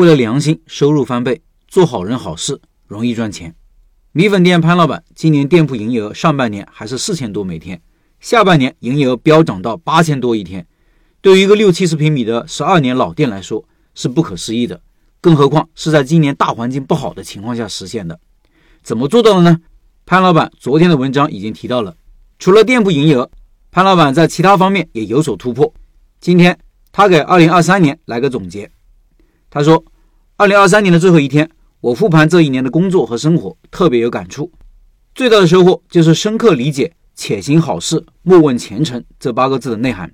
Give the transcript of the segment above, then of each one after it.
为了良心，收入翻倍，做好人好事容易赚钱。米粉店潘老板今年店铺营业额上半年还是四千多每天，下半年营业额飙涨到八千多一天。对于一个六七十平米的十二年老店来说是不可思议的，更何况是在今年大环境不好的情况下实现的。怎么做到的呢？潘老板昨天的文章已经提到了，除了店铺营业额，潘老板在其他方面也有所突破。今天他给二零二三年来个总结，他说：“二零二三年的最后一天，我复盘这一年的工作和生活，特别有感触。最大的收获就是深刻理解‘且行好事，莫问前程’这八个字的内涵。”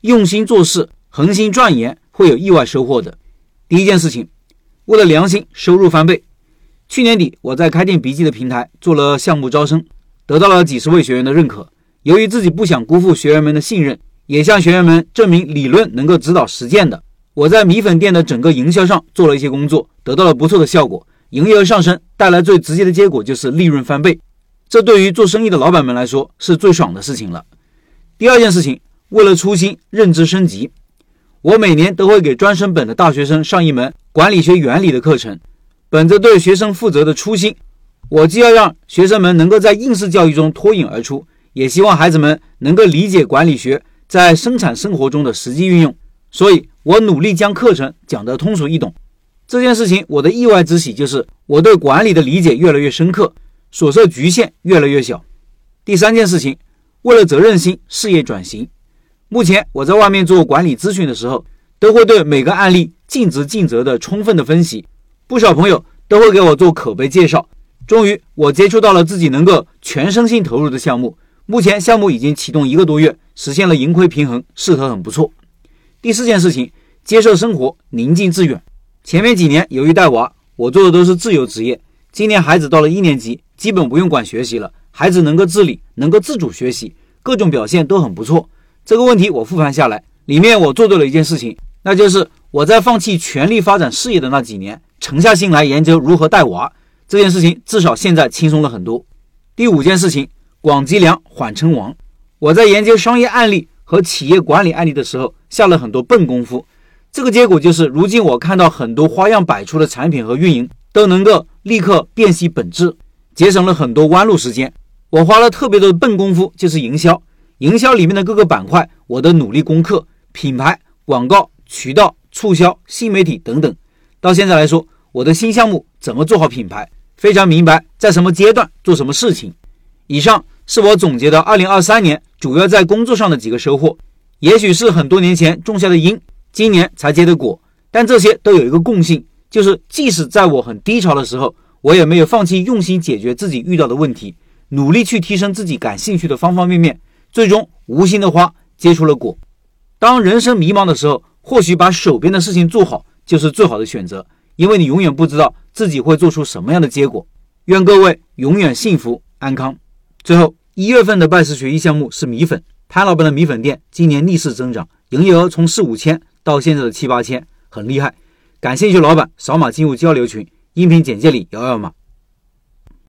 用心做事，恒心钻研，会有意外收获的。第一件事情，为了良心，收入翻倍。去年底，我在开店笔记的平台做了项目招生，得到了几十位学员的认可。由于自己不想辜负学员们的信任，也向学员们证明理论能够指导实践的，我在米粉店的整个营销上做了一些工作，得到了不错的效果，营业额上升，带来最直接的结果就是利润翻倍。这对于做生意的老板们来说是最爽的事情了。第二件事情。为了初心，认知升级，我每年都会给专升本的大学生上一门管理学原理的课程。本着对学生负责的初心，我既要让学生们能够在应试教育中脱颖而出，也希望孩子们能够理解管理学在生产生活中的实际运用。所以，我努力将课程讲得通俗易懂。这件事情，我的意外之喜就是我对管理的理解越来越深刻，所受局限越来越小。第三件事情，为了责任心，事业转型。目前我在外面做管理咨询的时候，都会对每个案例尽职尽责的充分的分析，不少朋友都会给我做口碑介绍。终于，我接触到了自己能够全身心投入的项目。目前项目已经启动一个多月，实现了盈亏平衡，势头很不错。第四件事情，接受生活，宁静致远。前面几年由于带娃，我做的都是自由职业。今年孩子到了一年级，基本不用管学习了，孩子能够自理，能够自主学习，各种表现都很不错。这个问题我复盘下来，里面我做对了一件事情，那就是我在放弃全力发展事业的那几年，沉下心来研究如何带娃。这件事情至少现在轻松了很多。第五件事情，广积粮，缓称王。我在研究商业案例和企业管理案例的时候，下了很多笨功夫。这个结果就是，如今我看到很多花样百出的产品和运营都能够立刻辨析本质，节省了很多弯路时间。我花了特别多的笨功夫，就是营销。营销里面的各个板块，我的努力攻克，品牌、广告、渠道、促销、新媒体等等。到现在来说，我的新项目怎么做好品牌，非常明白在什么阶段做什么事情。以上是我总结的2023年主要在工作上的几个收获，也许是很多年前种下的因，今年才结的果。但这些都有一个共性，就是即使在我很低潮的时候，我也没有放弃用心解决自己遇到的问题，努力去提升自己感兴趣的方方面面。最终，无心的花结出了果。当人生迷茫的时候，或许把手边的事情做好就是最好的选择，因为你永远不知道自己会做出什么样的结果。愿各位永远幸福安康。最后，一月份的拜师学艺项目是米粉，潘老板的米粉店今年逆势增长，营业额从四五千到现在的七八千，很厉害。感兴趣老板扫码进入交流群，音频简介里摇摇码。